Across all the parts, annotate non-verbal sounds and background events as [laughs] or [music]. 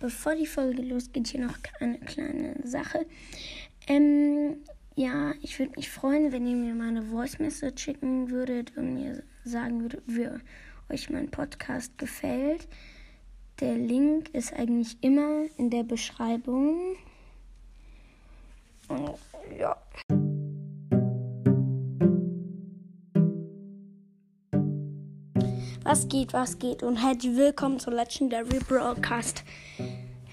bevor die Folge losgeht, hier noch eine kleine Sache. Ähm, ja, ich würde mich freuen, wenn ihr mir mal eine Voice Message schicken würdet und mir sagen würdet, wie euch mein Podcast gefällt. Der Link ist eigentlich immer in der Beschreibung. Und ja. Was geht, was geht und herzlich willkommen zu Legendary Broadcast.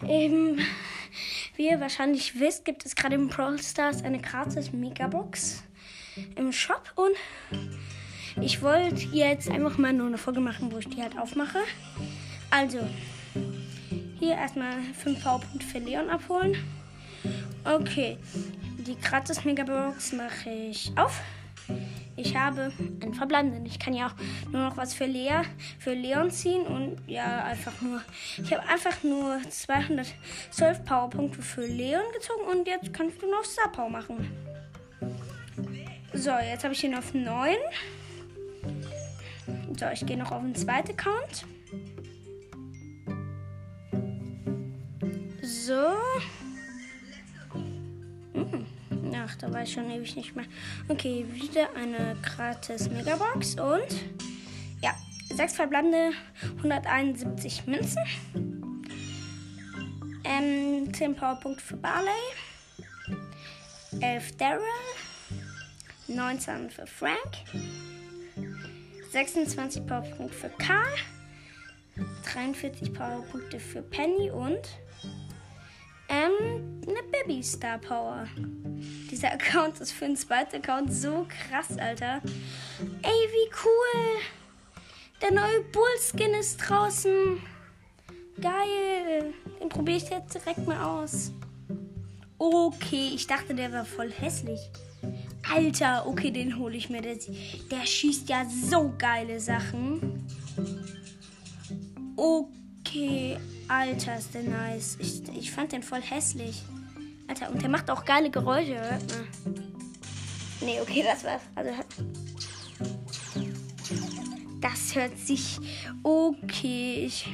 Ähm, wie ihr wahrscheinlich wisst, gibt es gerade im Brawl Stars eine gratis Megabox im Shop und ich wollte jetzt einfach mal nur eine Folge machen, wo ich die halt aufmache. Also, hier erstmal 5 V-Punkte für Leon abholen. Okay, die gratis Megabox mache ich auf. Ich habe einen verbleibenden. Ich kann ja auch nur noch was für Lea, für Leon ziehen und ja, einfach nur. Ich habe einfach nur 212 Powerpunkte für Leon gezogen und jetzt kannst du noch Star machen. So, jetzt habe ich ihn auf 9. So, ich gehe noch auf den zweiten Account. So. Ach, da war ich schon ewig nicht mehr. Okay, wieder eine gratis Megabox und ja, sechs verbleibende 171 Münzen. Ähm, 10 Powerpunkte für Barley. 11 Daryl. 19 für Frank. 26 Powerpunkte für Karl. 43 Powerpunkte für Penny und ähm, eine Baby Star Power. Dieser Account ist für den zweiten Account so krass, Alter. Ey, wie cool. Der neue Bullskin ist draußen. Geil. Den probiere ich jetzt direkt mal aus. Okay, ich dachte, der war voll hässlich. Alter, okay, den hole ich mir. Der, der schießt ja so geile Sachen. Okay, Alter, ist der nice. Ich, ich fand den voll hässlich. Alter, und der macht auch geile Geräusche. Hört mal. Nee, okay, das war's. Also, das hört sich okay. Ich,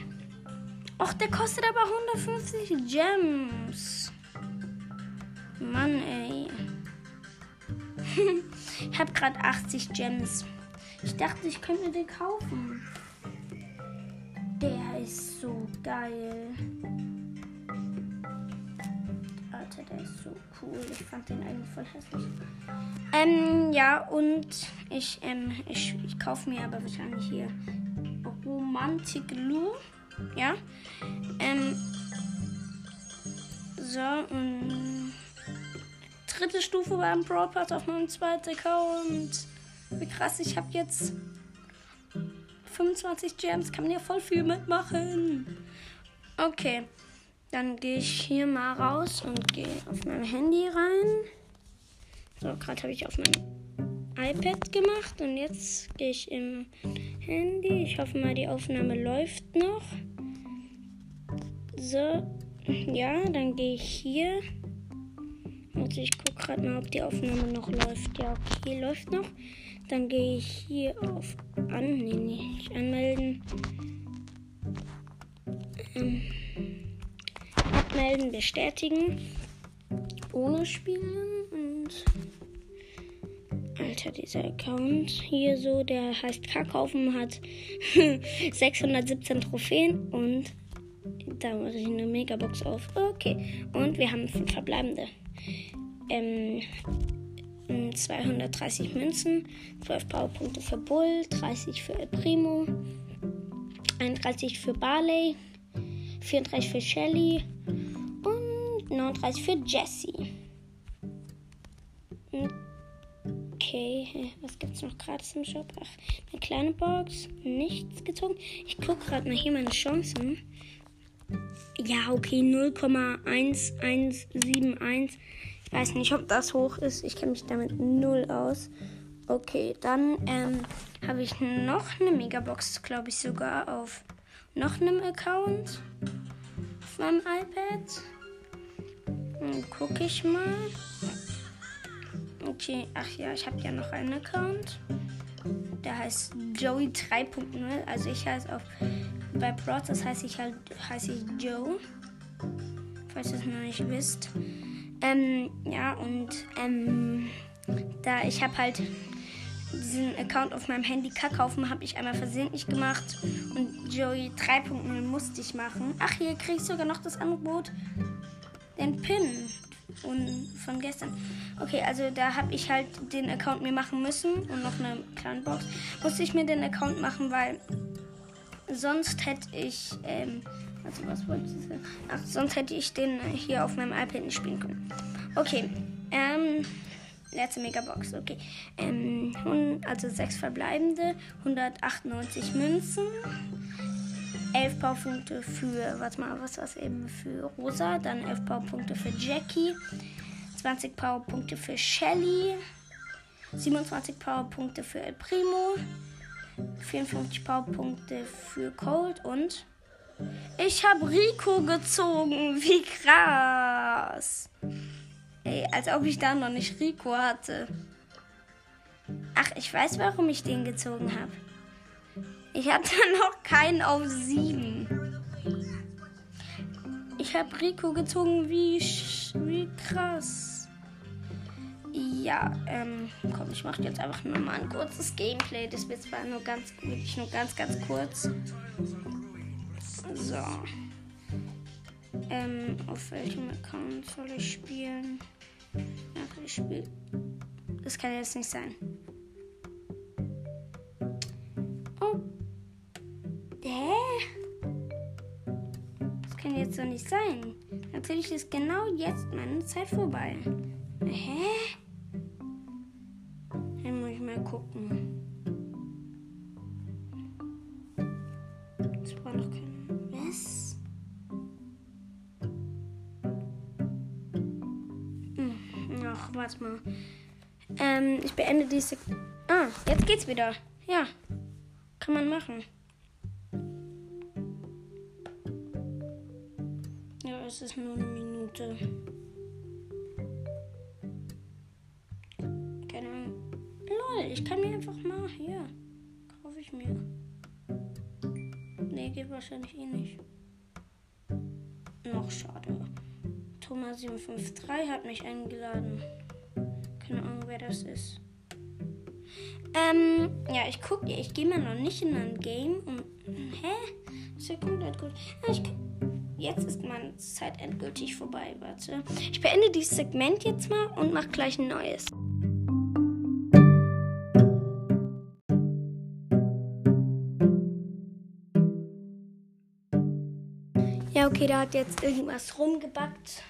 Och, der kostet aber 150 Gems. Mann, ey. [laughs] ich hab grad 80 Gems. Ich dachte, ich könnte den kaufen. Der ist so geil. Alter, der ist so cool. Ich fand den eigentlich voll hässlich. Ähm, ja, und ich, ähm, ich, ich kaufe mir aber wahrscheinlich hier Romantic Lou. Ja. Ähm, so, und dritte Stufe beim Brawl auf meinem zweiten Account. Wie krass, ich habe jetzt 25 Gems, kann man ja voll viel mitmachen. Okay, dann gehe ich hier mal raus und gehe auf mein Handy rein. So, gerade habe ich auf mein iPad gemacht und jetzt gehe ich im Handy. Ich hoffe mal, die Aufnahme läuft noch. So, ja, dann gehe ich hier. Also ich gucke gerade mal, ob die Aufnahme noch läuft. Ja, okay, läuft noch. Dann gehe ich hier auf an, nee, nicht anmelden. Ähm, abmelden, bestätigen. Ohne Spielen und Alter, dieser Account hier so, der heißt Kackhaufen, hat [laughs] 617 Trophäen und da muss ich eine Megabox auf. Okay, und wir haben fünf verbleibende. Ähm, 230 Münzen, 12 Powerpunkte für Bull, 30 für El Primo, 31 für Barley, 34 für Shelly 39 für Jessie. Okay, was gibt's noch gratis im Shop? Ach, eine kleine Box, nichts gezogen. Ich gucke gerade mal hier meine Chancen. Ja, okay, 0,1171 weiß nicht, ob das hoch ist. Ich kenne mich damit null aus. Okay, dann ähm, habe ich noch eine Megabox, glaube ich, sogar auf noch einem Account auf meinem iPad. Dann gucke ich mal. Okay, ach ja, ich habe ja noch einen Account. Der heißt Joey 3.0. Also ich heiße auf bei Prod, das heiße ich halt heiße ich Joe. Falls ihr es noch nicht wisst. Ähm, ja, und ähm, da ich habe halt diesen Account auf meinem Handy kaufen, habe ich einmal versehentlich gemacht und Joey 3.0 musste ich machen. Ach, hier kriege ich sogar noch das Angebot, den Pin und von gestern. Okay, also da habe ich halt den Account mir machen müssen und noch eine kleine Box. Musste ich mir den Account machen, weil sonst hätte ich, ähm, also was wollte ich sagen? Ach, sonst hätte ich den hier auf meinem iPad nicht spielen können. Okay, ähm, letzte Megabox, okay. Ähm, also sechs verbleibende, 198 Münzen. 11 Powerpunkte für, warte mal, was war es eben für Rosa, dann 11 Powerpunkte für Jackie, 20 Powerpunkte für Shelly, 27 Powerpunkte für El Primo, 54 Powerpunkte für Cold und ich habe Rico gezogen. Wie krass. Ey, als ob ich da noch nicht Rico hatte. Ach, ich weiß, warum ich den gezogen habe. Ich hatte [laughs] noch keinen auf sieben. Ich habe Rico gezogen, wie, wie krass. Ja, ähm, komm, ich mache jetzt einfach nur mal ein kurzes Gameplay. Das wird zwar nur ganz, wirklich nur ganz, ganz kurz. So. Ähm, auf welchem Account soll ich spielen? Ach, ich spiele. Das kann jetzt nicht sein. Jetzt doch nicht sein. Natürlich ist genau jetzt meine Zeit vorbei. Hä? Dann muss ich mal gucken. Das war noch kein. Was? Hm, ach, warte mal. Ähm, ich beende diese. Ah, jetzt geht's wieder. Ja. Kann man machen. Es ist nur eine Minute. Keine Ahnung. Lol, ich kann mir einfach mal hier. Kaufe ich mir. Nee, geht wahrscheinlich eh nicht. Noch schade. Thomas753 hat mich eingeladen. Keine Ahnung, wer das ist. Ähm, ja, ich gucke, ich gehe mal noch nicht in ein Game. Und, hä? Das ist ja komplett gut. Ja, ich kann Jetzt ist meine Zeit endgültig vorbei. Warte. Ich beende dieses Segment jetzt mal und mache gleich ein neues. Ja, okay, da hat jetzt irgendwas rumgebackt.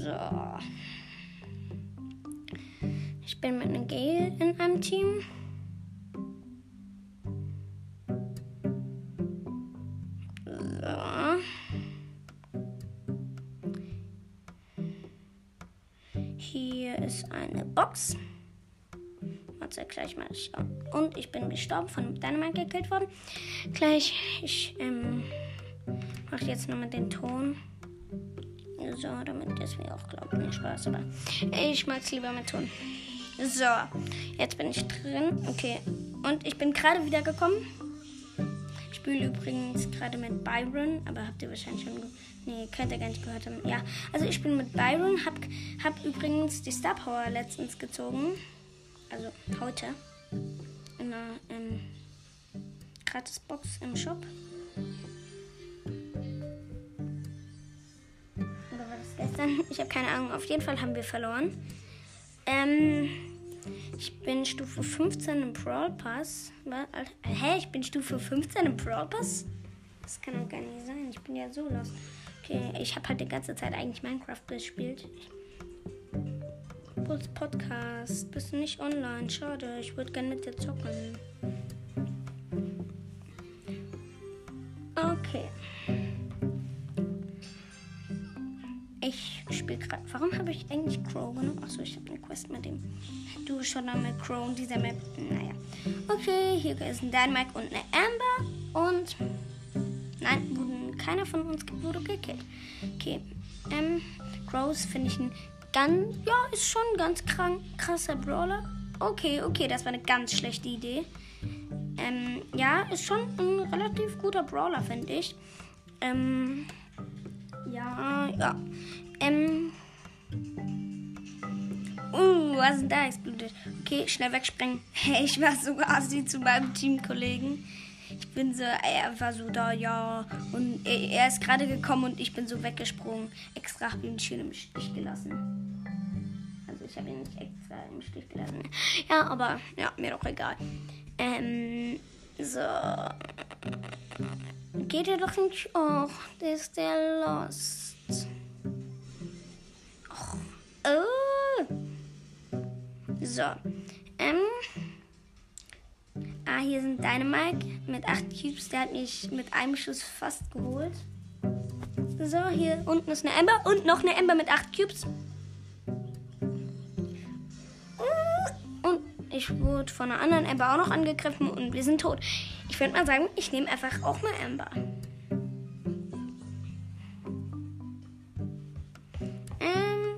So. Ich bin mit einem Gale in einem Team. So. Hier ist eine Box. Warte, gleich mal schauen. Und ich bin gestorben, von Dynamite gekillt worden. Gleich, ich ähm, mache jetzt nochmal den Ton. So, damit das mir auch glaubt. Nicht Spaß, aber ich mag es lieber mit Ton. So, jetzt bin ich drin. Okay, und ich bin gerade wieder gekommen. Ich spiele übrigens gerade mit Byron, aber habt ihr wahrscheinlich schon. Nee, könnt ihr gar nicht gehört haben. Ja, also ich bin mit Byron, hab, hab übrigens die Star Power letztens gezogen. Also heute. In einer ähm, Gratis-Box im Shop. Gestern. Ich habe keine Ahnung. Auf jeden Fall haben wir verloren. Ähm, ich bin Stufe 15 im Brawl Pass. Hä? Ich bin Stufe 15 im Brawl Pass? Das kann doch gar nicht sein. Ich bin ja so lost. Okay, ich habe halt die ganze Zeit eigentlich Minecraft gespielt. Puls Podcast. Bist du nicht online? Schade. Ich würde gerne mit dir zocken. Okay. Ich spiele gerade. Warum habe ich eigentlich Crow genommen? Achso, ich habe eine Quest mit dem. Du schon mal mit Crow und dieser Map. Naja. Okay, hier ist ein Dynamite und eine Amber. Und. Nein, wurden keiner von uns wurde gekillt. Okay. Ähm, Rose finde ich ein ganz, ja, ist schon ein ganz krank, krasser Brawler. Okay, okay, das war eine ganz schlechte Idee. Ähm, ja, ist schon ein relativ guter Brawler, finde ich. Ähm, ja. Ähm, uh, was ist denn da explodiert? Okay, schnell wegspringen. Hey, [laughs] ich war so assi zu meinem Teamkollegen. Ich bin so, er war so da, ja. Und er, er ist gerade gekommen und ich bin so weggesprungen. Extra habe ich ihn schön im Stich gelassen. Also ich habe ihn nicht extra im Stich gelassen. Ja, aber ja, mir doch egal. Ähm, so. Geht er doch nicht auch? Der ist der Lost. Oh. So. Ähm. Ah, hier sind Dynamite mit 8 Cubes. Der hat mich mit einem Schuss fast geholt. So, hier unten ist eine Ember und noch eine Ember mit 8 Cubes. Ich wurde von einer anderen Ember auch noch angegriffen und wir sind tot. Ich würde mal sagen, ich nehme einfach auch mal Ember. Ähm.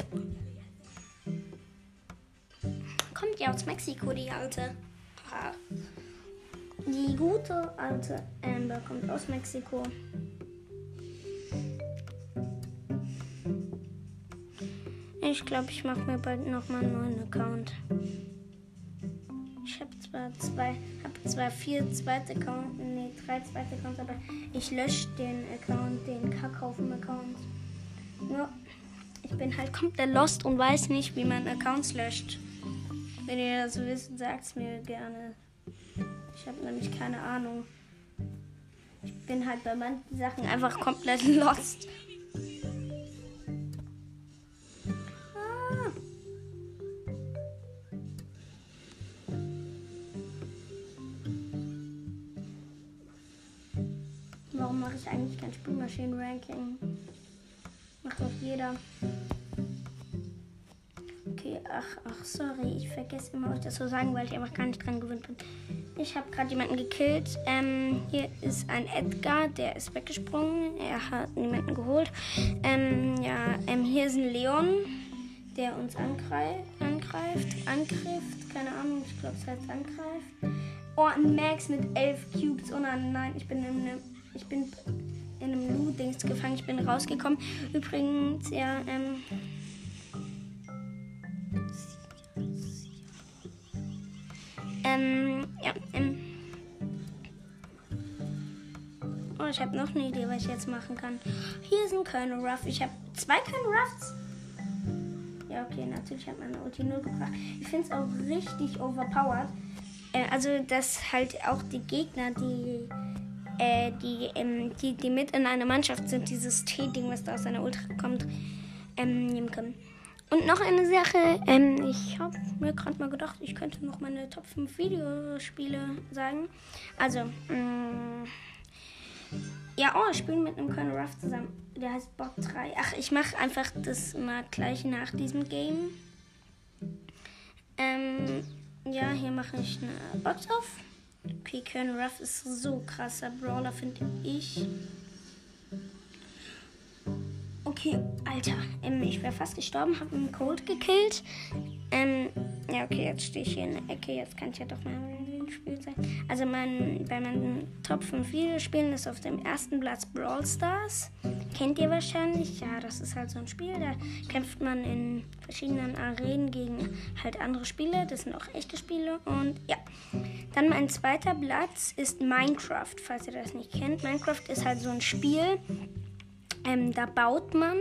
Kommt ja aus Mexiko, die alte. Die gute alte Amber kommt aus Mexiko. Ich glaube, ich mache mir bald noch mal einen neuen Account. Zwei, habe zwar vier zweite Accounts, nee, drei zweite Accounts, aber ich lösche den Account, den Kackhaufen-Account. Ja, ich bin halt komplett lost und weiß nicht, wie man Accounts löscht. Wenn ihr das wisst, sagt es mir gerne. Ich habe nämlich keine Ahnung. Ich bin halt bei manchen Sachen einfach komplett [laughs] lost. Spielmaschinen-Ranking? Macht doch jeder. Okay, ach, ach, sorry. Ich vergesse immer, euch das zu sagen, weil ich einfach gar nicht dran gewöhnt bin. Ich habe gerade jemanden gekillt. Ähm, hier ist ein Edgar, der ist weggesprungen. Er hat niemanden geholt. Ähm, ja, ähm, hier ist ein Leon, der uns angreif angreift. Angreift, keine Ahnung, ich glaube, es heißt angreift. Oh, ein Max mit elf Cubes. Oh nein, nein, ich bin in einem, ich bin in einem Loot-Dings gefangen. Ich bin rausgekommen. Übrigens, ja, ähm. Ähm, ja, ähm. Oh, ich habe noch eine Idee, was ich jetzt machen kann. Hier ist ein Colonel Ruff. Ich habe zwei Colonel Ruffs. Ja, okay, natürlich hat meine Ulti 0 gebracht. Ich finde es auch richtig overpowered. Äh, also, dass halt auch die Gegner, die, äh, die, ähm, die, die mit in einer Mannschaft sind, dieses T-Ding, was da aus einer Ultra kommt, ähm, nehmen können. Und noch eine Sache, ähm, ich habe mir gerade mal gedacht, ich könnte noch meine Top 5 Videospiele sagen. Also, mh, mm, ja, oh, ich spiele mit einem Colonel Ruff zusammen. Der heißt Bot 3. Ach, ich mache einfach das mal gleich nach diesem Game. Ähm, ja, hier mache ich eine Box auf. Okay, Colonel Ruff ist so krasser Brawler, finde ich. Okay, Alter. Ähm, ich wäre fast gestorben, habe einen Cold gekillt. Ähm, ja, okay, jetzt stehe ich hier in der Ecke. Jetzt kann ich ja doch mal ein Spiel sein. Also mein, bei meinen Top 5 Videospielen ist auf dem ersten Platz Brawl Stars. Kennt ihr wahrscheinlich? Ja, das ist halt so ein Spiel. Da kämpft man in verschiedenen Arenen gegen halt andere Spiele. Das sind auch echte Spiele. Und ja. Dann mein zweiter Platz ist Minecraft, falls ihr das nicht kennt. Minecraft ist halt so ein Spiel ähm, da baut man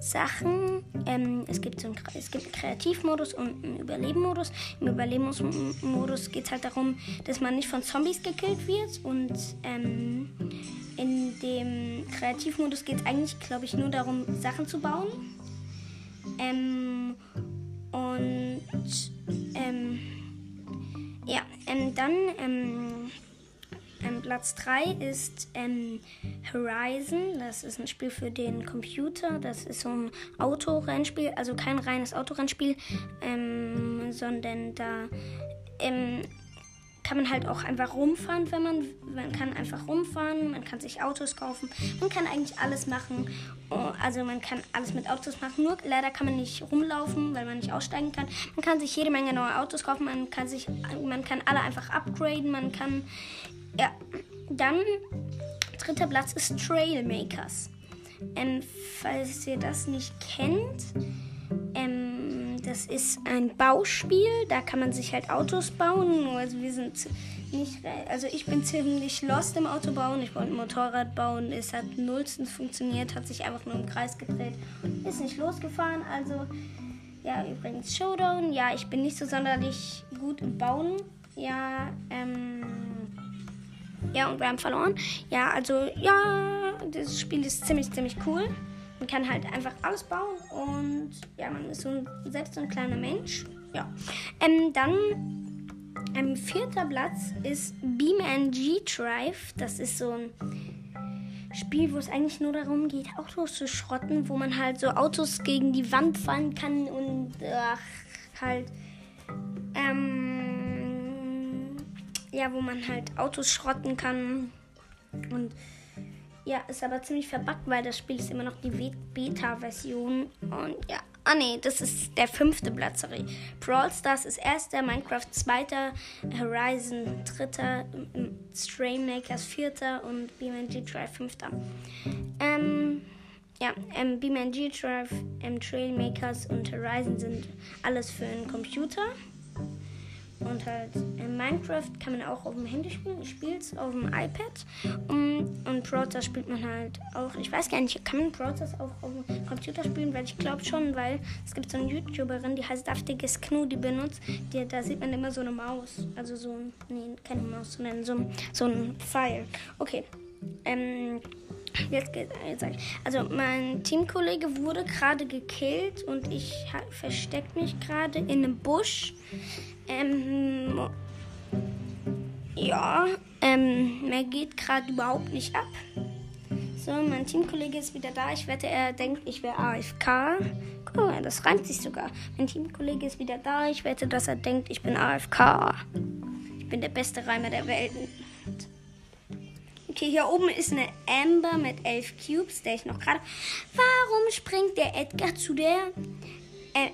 Sachen. Ähm, es, gibt so einen, es gibt einen Kreativmodus und einen Überlebenmodus. Im Überlebensmodus geht es halt darum, dass man nicht von Zombies gekillt wird. Und ähm, in dem Kreativmodus geht es eigentlich, glaube ich, nur darum, Sachen zu bauen. Ähm, und ähm, ja, ähm, dann Platz 3 ist ähm, Horizon. Das ist ein Spiel für den Computer. Das ist so ein Autorennspiel. Also kein reines Autorennspiel, ähm, sondern da ähm, kann man halt auch einfach rumfahren, wenn man, man kann einfach rumfahren, man kann sich Autos kaufen, man kann eigentlich alles machen. Oh, also man kann alles mit Autos machen, nur leider kann man nicht rumlaufen, weil man nicht aussteigen kann. Man kann sich jede Menge neue Autos kaufen, man kann sich, man kann alle einfach upgraden, man kann, ja, dann dritter Platz ist Trailmakers. Ähm, falls ihr das nicht kennt, ähm, das ist ein Bauspiel, da kann man sich halt Autos bauen. Also wir sind nicht, also ich bin ziemlich lost im Autobauen. Ich wollte ein Motorrad bauen, es hat nullstens funktioniert, hat sich einfach nur im Kreis gedreht, ist nicht losgefahren. Also ja, übrigens Showdown. Ja, ich bin nicht so sonderlich gut im Bauen. Ja, ähm, ja und wir haben verloren. Ja, also ja, das Spiel ist ziemlich ziemlich cool. Man kann halt einfach alles bauen und ja, man ist so ein, selbst so ein kleiner Mensch. Ja. Ähm, dann ähm, vierter Platz ist BeamNG Drive. Das ist so ein Spiel, wo es eigentlich nur darum geht, Autos zu schrotten, wo man halt so Autos gegen die Wand fahren kann und ach, halt ähm, ja, wo man halt Autos schrotten kann und ja, ist aber ziemlich verbuggt, weil das Spiel ist immer noch die Beta-Version. Und ja, ah nee, das ist der fünfte Platz, sorry. Brawl Stars ist erster, Minecraft zweiter, Horizon dritter, Stream Makers vierter und BeamNG Drive fünfter. Ähm, ja, ähm, BeamNG Drive, ähm, Trailmakers und Horizon sind alles für einen Computer. Und halt in Minecraft kann man auch auf dem Handy spielen. Ich spiele es auf dem iPad. Und, und Browser spielt man halt auch. Ich weiß gar nicht, kann man Browser auch auf dem Computer spielen? Weil ich glaube schon, weil es gibt so eine YouTuberin, die heißt Daftiges Knu, die benutzt. Die, da sieht man immer so eine Maus. Also so ein, nee, keine Maus, sondern so, so ein Pfeil. Okay. Ähm, Jetzt geht's. Also mein Teamkollege wurde gerade gekillt und ich verstecke mich gerade in einem Busch. Ähm, ja, ähm, mehr geht gerade überhaupt nicht ab. So, mein Teamkollege ist wieder da. Ich wette, er denkt, ich wäre AFK. Guck mal, das reimt sich sogar. Mein Teamkollege ist wieder da. Ich wette, dass er denkt, ich bin AFK. Ich bin der beste Reimer der Welt. Okay, hier oben ist eine Amber mit elf Cubes, der ich noch gerade. Warum springt der Edgar zu der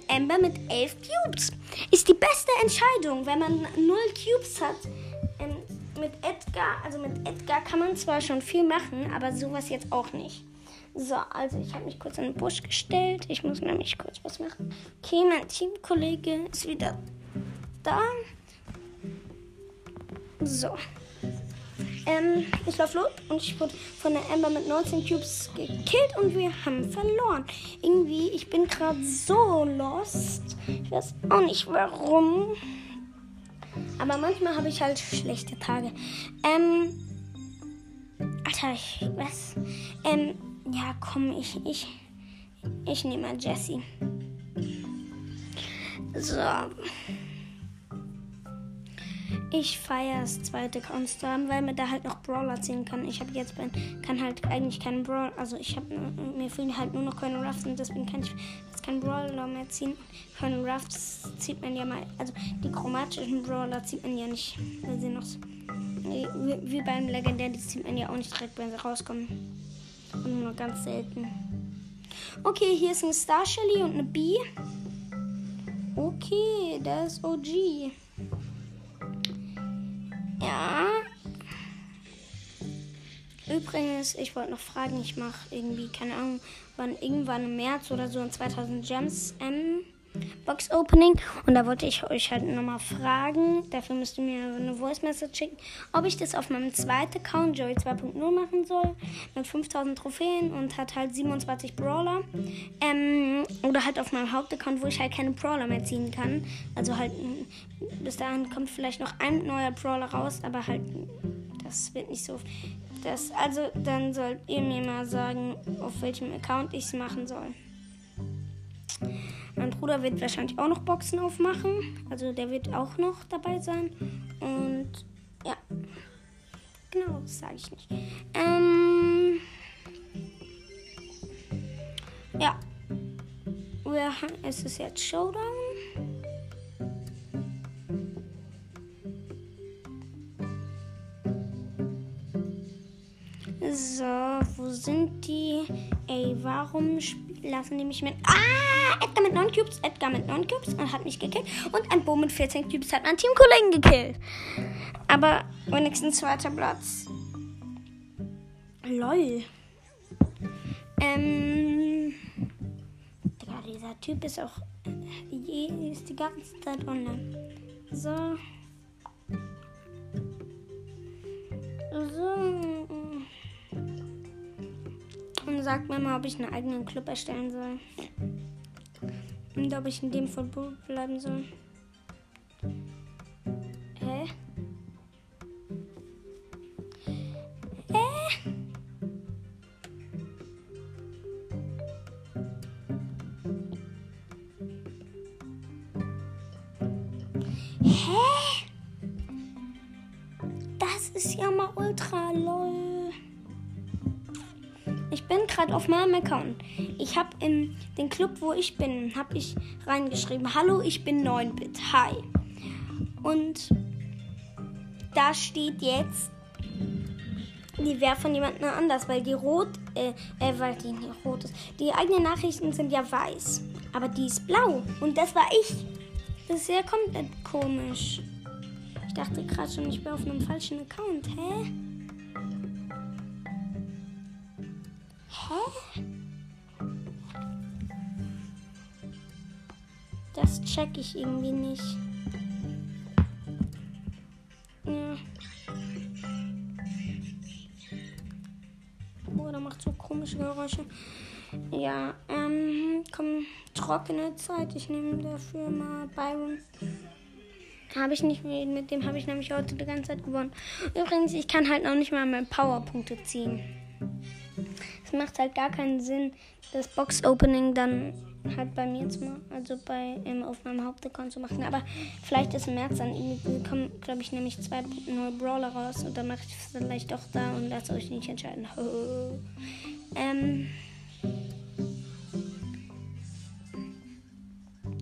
Amber mit elf Cubes? Ist die beste Entscheidung, wenn man null Cubes hat. Ähm, mit Edgar, also mit Edgar kann man zwar schon viel machen, aber sowas jetzt auch nicht. So, also ich habe mich kurz in den Busch gestellt. Ich muss nämlich kurz was machen. Okay, mein Teamkollege ist wieder da. So. Ähm, ich laufe los und ich wurde von der Amber mit 19 Cubes gekillt und wir haben verloren. Irgendwie, ich bin gerade so lost. Ich weiß auch nicht warum. Aber manchmal habe ich halt schlechte Tage. Ähm. Alter, ich was? Ähm, ja, komm, ich, ich, ich nehme mal Jessie. So. Ich feiere das zweite Constant, weil man da halt noch Brawler ziehen kann. Ich habe jetzt bin, kann halt eigentlich keinen Brawler, also ich habe mir fehlen halt nur noch Colonel Ruffs und deswegen kann ich jetzt keinen Brawler mehr ziehen. Colonel Ruffs zieht man ja mal, also die chromatischen Brawler zieht man ja nicht, weil sie noch wie, beim Legendär, die zieht man ja auch nicht direkt, wenn sie rauskommen. Und nur ganz selten. Okay, hier ist ein Star Shelly und eine Bee. Okay, das ist OG. Ja. Übrigens, ich wollte noch fragen, ich mache irgendwie, keine Ahnung, wann irgendwann im März oder so in 2000 Gems M Box Opening. Und da wollte ich euch halt nochmal fragen, dafür müsst ihr mir eine Voice Message schicken, ob ich das auf meinem zweiten Account, Joey 2.0, machen soll, mit 5000 Trophäen und hat halt 27 Brawler. Ähm, oder halt auf meinem Hauptaccount, wo ich halt keine Brawler mehr ziehen kann. Also halt, bis dahin kommt vielleicht noch ein neuer Brawler raus, aber halt, das wird nicht so. Das, also, dann sollt ihr mir mal sagen, auf welchem Account ich es machen soll. Mein Bruder wird wahrscheinlich auch noch Boxen aufmachen. Also der wird auch noch dabei sein. Und ja. Genau, das sage ich nicht. Ähm. Ja. Wir, es ist jetzt Showdown. So, wo sind die? Ey, warum spielen? Lassen mich mit. Ah! Edgar mit 9 Cubes, Edgar mit 9 Cubes und hat mich gekillt. Und ein Bo mit 14 Cubes hat meinen Teamkollegen gekillt. Aber wenigstens zweiter Platz. Lol. Ähm. Digga, dieser Typ ist auch. Je, ist die ganze Zeit online. So. So. Sagt mir mal, ob ich einen eigenen Club erstellen soll. Und ob ich in dem Verbot bleiben soll. Gerade auf meinem Account. Ich habe in den Club, wo ich bin, habe ich reingeschrieben: Hallo, ich bin 9-Bit. Hi. Und da steht jetzt, die wäre von jemandem anders, weil die rot, äh, äh, weil die nicht rot ist. Die eigenen Nachrichten sind ja weiß, aber die ist blau. Und das war ich. Das ist ja komplett komisch. Ich dachte gerade schon, ich bin auf einem falschen Account. Hä? Hä? Das check ich irgendwie nicht. Ja. Oh, der macht so komische Geräusche. Ja, ähm, komm, trockene Zeit. Ich nehme dafür mal Byron. Habe ich nicht, mit dem habe ich nämlich heute die ganze Zeit gewonnen. Übrigens, ich kann halt noch nicht mal meine Powerpunkte ziehen. Macht halt gar keinen Sinn, das Box-Opening dann halt bei mir zu machen, also bei ähm, auf meinem Hauptaccount zu machen. Aber vielleicht ist im März dann irgendwie kommen, glaube ich, nämlich zwei neue Brawler raus und dann mache ich es vielleicht doch da und lasst euch nicht entscheiden. [laughs] ähm.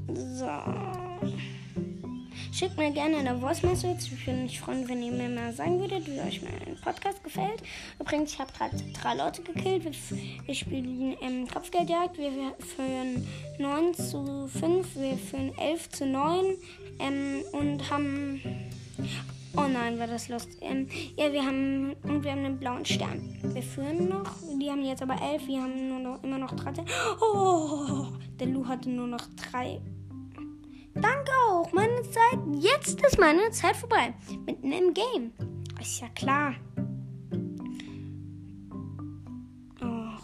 So. Schickt mir gerne eine Voice Message. Ich würde mich freuen, wenn ihr mir mal sagen würdet, wie euch mein Podcast gefällt. Übrigens, ich habe gerade drei Leute gekillt. Wir, wir spielen ähm, Kopfgeldjagd. Wir führen 9 zu 5. Wir führen 11 zu 9. Ähm, und haben. Oh nein, war das lustig. Ähm, ja, wir haben. Und wir haben einen blauen Stern. Wir führen noch. Die haben jetzt aber 11. Wir haben nur noch, immer noch 13. Oh, der Lu hatte nur noch 3. Danke auch. Meine Zeit. Jetzt ist meine Zeit vorbei. Mitten im Game. Ist ja klar. Och.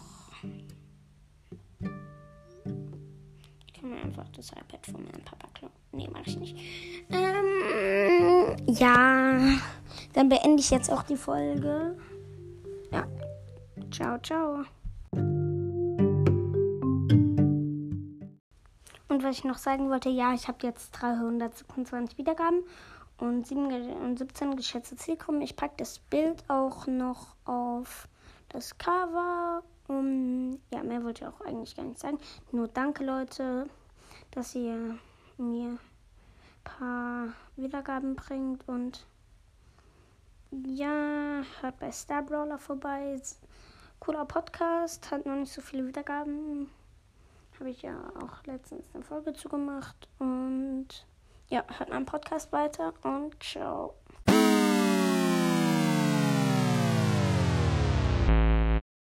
Ich kann mir einfach das iPad von meinem Papa klauen. Nee, mach ich nicht. Ähm, ja. Dann beende ich jetzt auch die Folge. Ja. Ciao, ciao. Und was ich noch sagen wollte, ja, ich habe jetzt 327 Wiedergaben und 17 geschätzte Zielgruppen. Ich packe das Bild auch noch auf das Cover. Um, ja, mehr wollte ich auch eigentlich gar nicht sagen. Nur danke, Leute, dass ihr mir ein paar Wiedergaben bringt. Und ja, hört bei Star Brawler vorbei. Cooler Podcast, hat noch nicht so viele Wiedergaben habe ich ja auch letztens eine Folge zu gemacht. Und ja, hört meinen Podcast weiter und ciao.